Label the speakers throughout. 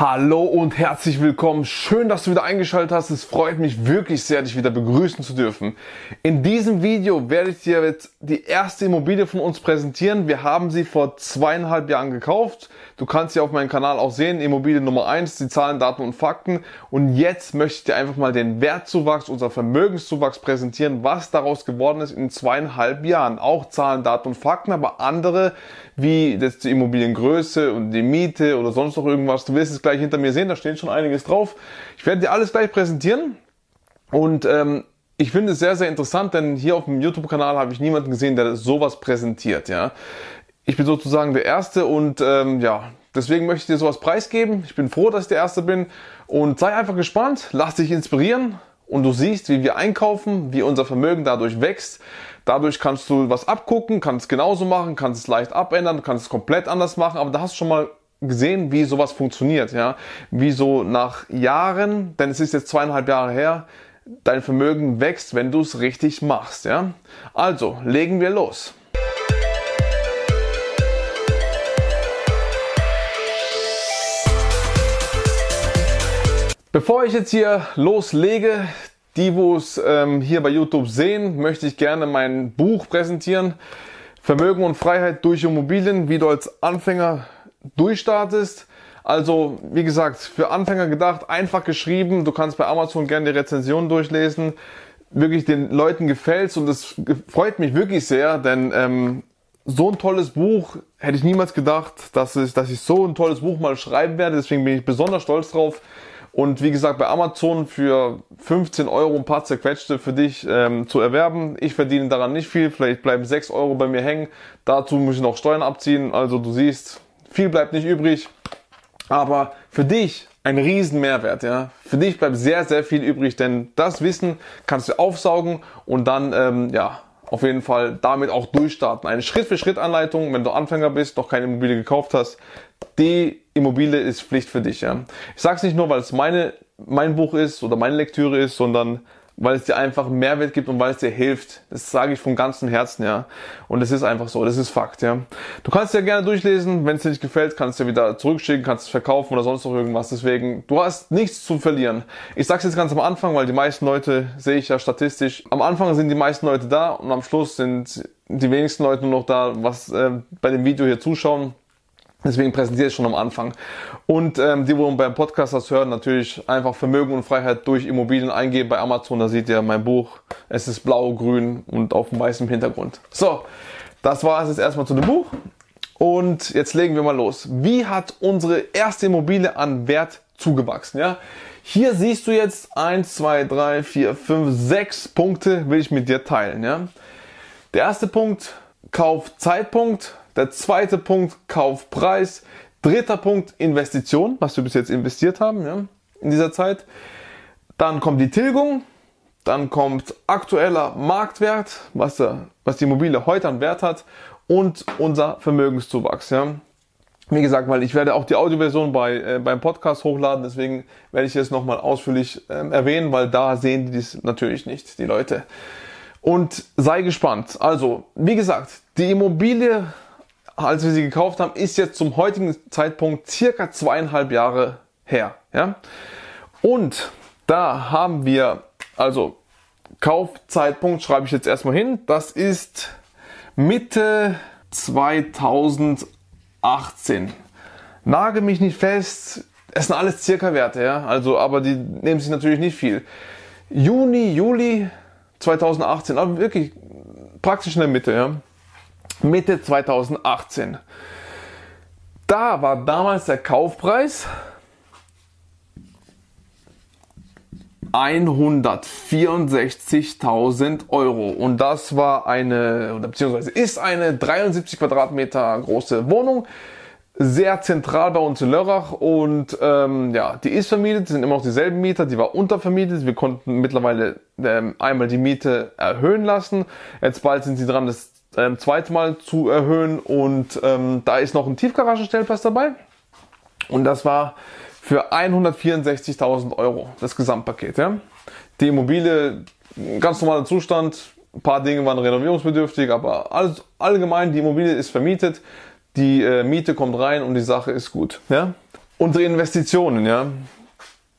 Speaker 1: Hallo und herzlich willkommen. Schön, dass du wieder eingeschaltet hast. Es freut mich wirklich sehr, dich wieder begrüßen zu dürfen. In diesem Video werde ich dir jetzt die erste Immobilie von uns präsentieren. Wir haben sie vor zweieinhalb Jahren gekauft. Du kannst sie auf meinem Kanal auch sehen. Immobilie Nummer eins, die Zahlen, Daten und Fakten. Und jetzt möchte ich dir einfach mal den Wertzuwachs, unser Vermögenszuwachs präsentieren, was daraus geworden ist in zweieinhalb Jahren. Auch Zahlen, Daten und Fakten, aber andere wie das die Immobiliengröße und die Miete oder sonst noch irgendwas. Du wirst es gleich hinter mir sehen, da steht schon einiges drauf. Ich werde dir alles gleich präsentieren und ähm, ich finde es sehr, sehr interessant, denn hier auf dem YouTube-Kanal habe ich niemanden gesehen, der sowas präsentiert. Ja, Ich bin sozusagen der Erste und ähm, ja, deswegen möchte ich dir sowas preisgeben. Ich bin froh, dass ich der Erste bin und sei einfach gespannt, lass dich inspirieren und du siehst, wie wir einkaufen, wie unser Vermögen dadurch wächst. Dadurch kannst du was abgucken, kannst genauso machen, kannst es leicht abändern, kannst es komplett anders machen, aber da hast du schon mal gesehen, wie sowas funktioniert, ja. Wie so nach Jahren, denn es ist jetzt zweieinhalb Jahre her, dein Vermögen wächst, wenn du es richtig machst, ja. Also, legen wir los. Bevor ich jetzt hier loslege, die, wo es ähm, hier bei YouTube sehen, möchte ich gerne mein Buch präsentieren. Vermögen und Freiheit durch Immobilien, wie du als Anfänger durchstartest. Also, wie gesagt, für Anfänger gedacht, einfach geschrieben. Du kannst bei Amazon gerne die Rezension durchlesen. Wirklich den Leuten gefällt's und das freut mich wirklich sehr, denn ähm, so ein tolles Buch hätte ich niemals gedacht, dass ich, dass ich so ein tolles Buch mal schreiben werde. Deswegen bin ich besonders stolz drauf. Und wie gesagt, bei Amazon für 15 Euro ein paar zerquetschte für dich ähm, zu erwerben. Ich verdiene daran nicht viel, vielleicht bleiben 6 Euro bei mir hängen. Dazu muss ich noch Steuern abziehen. Also du siehst, viel bleibt nicht übrig. Aber für dich ein riesen Mehrwert, ja. Für dich bleibt sehr, sehr viel übrig, denn das Wissen kannst du aufsaugen und dann, ähm, ja, auf jeden Fall damit auch durchstarten. Eine Schritt-für-Schritt-Anleitung, wenn du Anfänger bist, noch keine Immobilie gekauft hast, die Immobilie ist Pflicht für dich. Ja. Ich sage es nicht nur, weil es meine, mein Buch ist oder meine Lektüre ist, sondern weil es dir einfach Mehrwert gibt und weil es dir hilft. Das sage ich von ganzem Herzen, ja. Und es ist einfach so, das ist Fakt, ja. Du kannst ja gerne durchlesen, wenn es dir nicht gefällt, kannst du ja wieder zurückschicken, kannst es verkaufen oder sonst noch irgendwas. Deswegen, du hast nichts zu verlieren. Ich sage es jetzt ganz am Anfang, weil die meisten Leute, sehe ich ja statistisch, am Anfang sind die meisten Leute da und am Schluss sind die wenigsten Leute nur noch da, was äh, bei dem Video hier zuschauen. Deswegen präsentiere ich schon am Anfang. Und ähm, die, wo beim Podcast das hören, natürlich einfach Vermögen und Freiheit durch Immobilien eingeben bei Amazon. Da seht ihr mein Buch. Es ist blau, grün und auf weißem Hintergrund. So, das war es jetzt erstmal zu dem Buch. Und jetzt legen wir mal los. Wie hat unsere erste Immobilie an Wert zugewachsen? Ja? Hier siehst du jetzt 1, 2, 3, 4, 5, 6 Punkte will ich mit dir teilen. Ja? Der erste Punkt, Kaufzeitpunkt der zweite Punkt, Kaufpreis. Dritter Punkt, Investition, was wir bis jetzt investiert haben ja, in dieser Zeit. Dann kommt die Tilgung. Dann kommt aktueller Marktwert, was, der, was die Immobilie heute an Wert hat. Und unser Vermögenszuwachs. Ja. Wie gesagt, weil ich werde auch die Audioversion bei, äh, beim Podcast hochladen, deswegen werde ich es nochmal ausführlich ähm, erwähnen, weil da sehen die das natürlich nicht, die Leute. Und sei gespannt. Also, wie gesagt, die Immobilie als wir sie gekauft haben, ist jetzt zum heutigen Zeitpunkt circa zweieinhalb Jahre her. Ja? Und da haben wir, also Kaufzeitpunkt schreibe ich jetzt erstmal hin, das ist Mitte 2018. Nage mich nicht fest, es sind alles circa Werte, ja, also, aber die nehmen sich natürlich nicht viel. Juni, Juli 2018, aber wirklich praktisch in der Mitte, ja. Mitte 2018. Da war damals der Kaufpreis 164.000 Euro. Und das war eine, oder beziehungsweise ist eine 73 Quadratmeter große Wohnung. Sehr zentral bei uns in Lörrach und ähm, ja, die ist vermietet, sind immer noch dieselben Mieter, die war untervermietet. Wir konnten mittlerweile ähm, einmal die Miete erhöhen lassen. Jetzt bald sind sie dran, das ähm, zweite Mal zu erhöhen und ähm, da ist noch ein Tiefgaragenstellplatz dabei. Und das war für 164.000 Euro, das Gesamtpaket. Ja? Die Immobilie, ganz normaler Zustand, ein paar Dinge waren renovierungsbedürftig, aber alles, allgemein, die Immobilie ist vermietet, die äh, Miete kommt rein und die Sache ist gut. Ja? Unsere Investitionen, ja,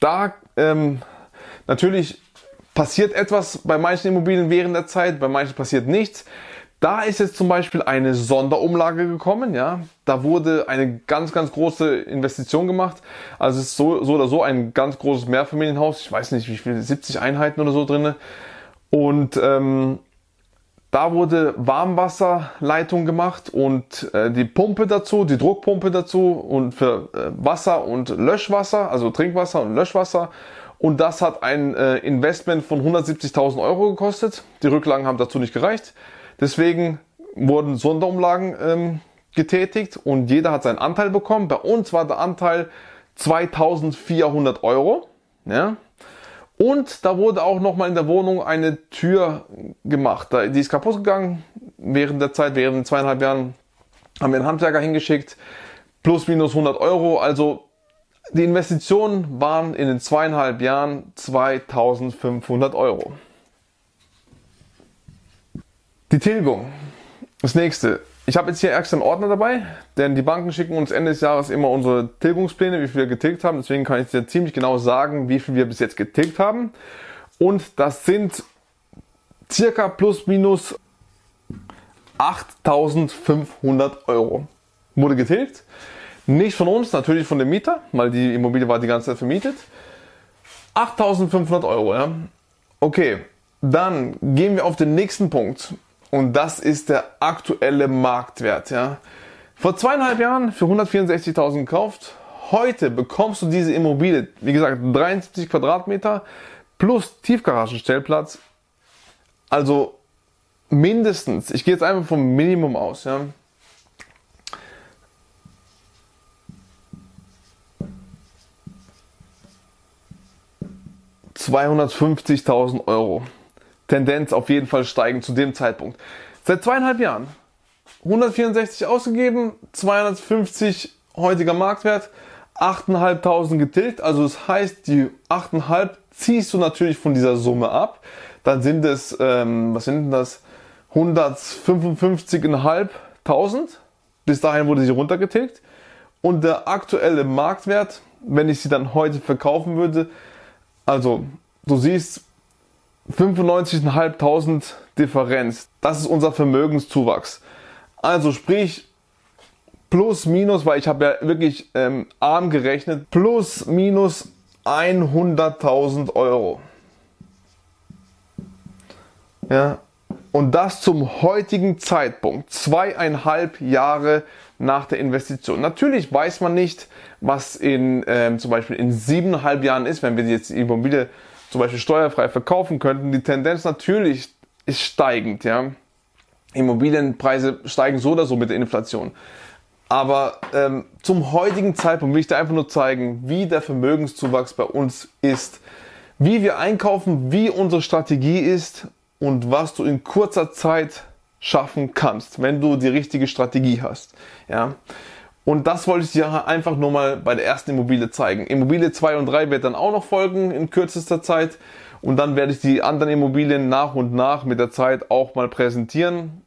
Speaker 1: da ähm, natürlich passiert etwas bei manchen Immobilien während der Zeit, bei manchen passiert nichts. Da ist jetzt zum Beispiel eine Sonderumlage gekommen, ja. Da wurde eine ganz, ganz große Investition gemacht. Also es ist so, so oder so ein ganz großes Mehrfamilienhaus. Ich weiß nicht, wie viel, 70 Einheiten oder so drinne. Und ähm, da wurde Warmwasserleitung gemacht und äh, die Pumpe dazu, die Druckpumpe dazu und für äh, Wasser und Löschwasser, also Trinkwasser und Löschwasser. Und das hat ein äh, Investment von 170.000 Euro gekostet. Die Rücklagen haben dazu nicht gereicht. Deswegen wurden Sonderumlagen ähm, getätigt und jeder hat seinen Anteil bekommen. Bei uns war der Anteil 2400 Euro. Ja? Und da wurde auch nochmal in der Wohnung eine Tür gemacht. Die ist kaputt gegangen während der Zeit, während zweieinhalb Jahren haben wir einen Handwerker hingeschickt. Plus minus 100 Euro. Also die Investitionen waren in den zweieinhalb Jahren 2500 Euro. Die Tilgung. Das nächste. Ich habe jetzt hier extra einen Ordner dabei, denn die Banken schicken uns Ende des Jahres immer unsere Tilgungspläne, wie viel wir getilgt haben. Deswegen kann ich dir ziemlich genau sagen, wie viel wir bis jetzt getilgt haben. Und das sind circa plus minus 8500 Euro. Wurde getilgt. Nicht von uns, natürlich von dem Mieter, weil die Immobilie war die ganze Zeit vermietet. 8500 Euro, ja. Okay, dann gehen wir auf den nächsten Punkt. Und das ist der aktuelle Marktwert. Ja. Vor zweieinhalb Jahren für 164.000 gekauft. Heute bekommst du diese Immobilie, wie gesagt, 73 Quadratmeter plus Tiefgaragenstellplatz. Also mindestens, ich gehe jetzt einfach vom Minimum aus, ja. ...250.000 Euro. Tendenz auf jeden Fall steigen zu dem Zeitpunkt. Seit zweieinhalb Jahren. 164 ausgegeben, 250 heutiger Marktwert, 8.500 getilgt. Also das heißt, die 8.500 ziehst du natürlich von dieser Summe ab. Dann sind es, ähm, was sind denn das? 155.500. Bis dahin wurde sie runtergetilgt. Und der aktuelle Marktwert, wenn ich sie dann heute verkaufen würde, also du siehst, 95.500 Differenz. Das ist unser Vermögenszuwachs. Also sprich, plus minus, weil ich habe ja wirklich ähm, arm gerechnet, plus minus 100.000 Euro. Ja, und das zum heutigen Zeitpunkt, zweieinhalb Jahre nach der Investition. Natürlich weiß man nicht, was in ähm, zum Beispiel in siebeneinhalb Jahren ist, wenn wir jetzt die Immobilie zum Beispiel steuerfrei verkaufen könnten. Die Tendenz natürlich ist steigend, ja. Immobilienpreise steigen so oder so mit der Inflation. Aber ähm, zum heutigen Zeitpunkt will ich dir einfach nur zeigen, wie der Vermögenszuwachs bei uns ist, wie wir einkaufen, wie unsere Strategie ist und was du in kurzer Zeit schaffen kannst, wenn du die richtige Strategie hast. Ja. Und das wollte ich dir einfach nur mal bei der ersten Immobilie zeigen. Immobilie 2 und 3 wird dann auch noch folgen in kürzester Zeit. Und dann werde ich die anderen Immobilien nach und nach mit der Zeit auch mal präsentieren.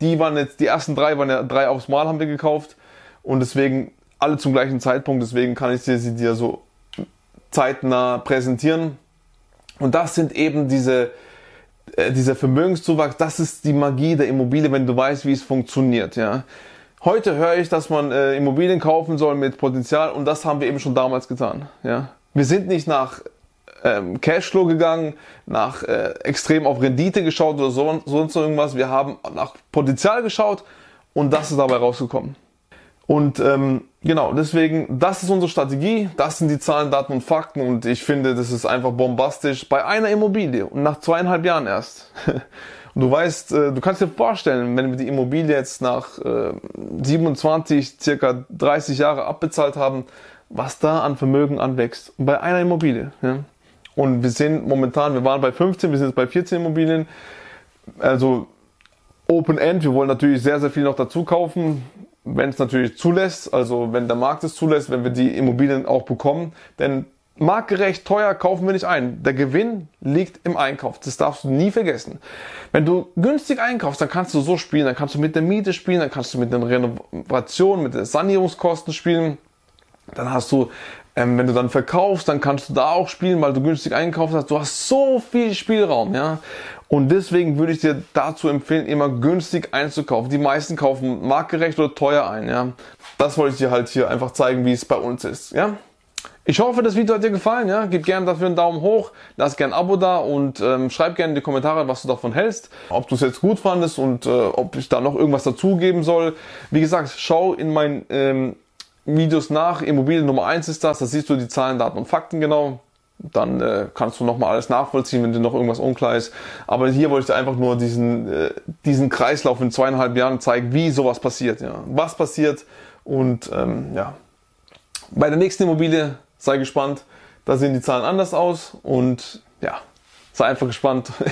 Speaker 1: Die waren jetzt, die ersten drei waren ja drei aufs Mal haben wir gekauft. Und deswegen alle zum gleichen Zeitpunkt. Deswegen kann ich sie dir so zeitnah präsentieren. Und das sind eben diese, äh, dieser Vermögenszuwachs. Das ist die Magie der Immobilie, wenn du weißt, wie es funktioniert, ja. Heute höre ich, dass man äh, Immobilien kaufen soll mit Potenzial und das haben wir eben schon damals getan. Ja? Wir sind nicht nach ähm, Cashflow gegangen, nach äh, extrem auf Rendite geschaut oder so, sonst irgendwas. Wir haben nach Potenzial geschaut und das ist dabei rausgekommen. Und ähm, Genau, deswegen, das ist unsere Strategie, das sind die Zahlen, Daten und Fakten und ich finde, das ist einfach bombastisch bei einer Immobilie und nach zweieinhalb Jahren erst. Und du weißt, äh, du kannst dir vorstellen, wenn wir die Immobilie jetzt nach 27, äh, circa 30 Jahre abbezahlt haben, was da an Vermögen anwächst. bei einer Immobilie. Ja. Und wir sind momentan, wir waren bei 15, wir sind jetzt bei 14 Immobilien. Also Open End, wir wollen natürlich sehr, sehr viel noch dazu kaufen wenn es natürlich zulässt, also wenn der Markt es zulässt, wenn wir die Immobilien auch bekommen. Denn marktgerecht teuer kaufen wir nicht ein. Der Gewinn liegt im Einkauf. Das darfst du nie vergessen. Wenn du günstig einkaufst, dann kannst du so spielen, dann kannst du mit der Miete spielen, dann kannst du mit den Renovationen, mit den Sanierungskosten spielen. Dann hast du, ähm, wenn du dann verkaufst, dann kannst du da auch spielen, weil du günstig einkauft hast. Du hast so viel Spielraum, ja. Und deswegen würde ich dir dazu empfehlen, immer günstig einzukaufen. Die meisten kaufen marktgerecht oder teuer ein, ja. Das wollte ich dir halt hier einfach zeigen, wie es bei uns ist, ja. Ich hoffe, das Video hat dir gefallen. Ja? Gib gerne dafür einen Daumen hoch, lass gerne ein Abo da und ähm, schreib gerne in die Kommentare, was du davon hältst. Ob du es jetzt gut fandest und äh, ob ich da noch irgendwas dazugeben soll. Wie gesagt, schau in meinen ähm, Videos nach. Immobilien Nummer 1 ist das. Da siehst du die Zahlen, Daten und Fakten genau dann äh, kannst du nochmal alles nachvollziehen, wenn dir noch irgendwas unklar ist. Aber hier wollte ich dir einfach nur diesen, äh, diesen Kreislauf in zweieinhalb Jahren zeigen, wie sowas passiert. Ja. Was passiert und ähm, ja. Bei der nächsten Immobilie sei gespannt, da sehen die Zahlen anders aus und ja, sei einfach gespannt.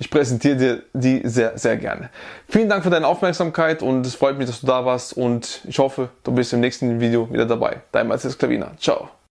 Speaker 1: Ich präsentiere dir die sehr, sehr gerne. Vielen Dank für deine Aufmerksamkeit und es freut mich, dass du da warst und ich hoffe, du bist im nächsten Video wieder dabei. Dein Matthias Klavina. Ciao.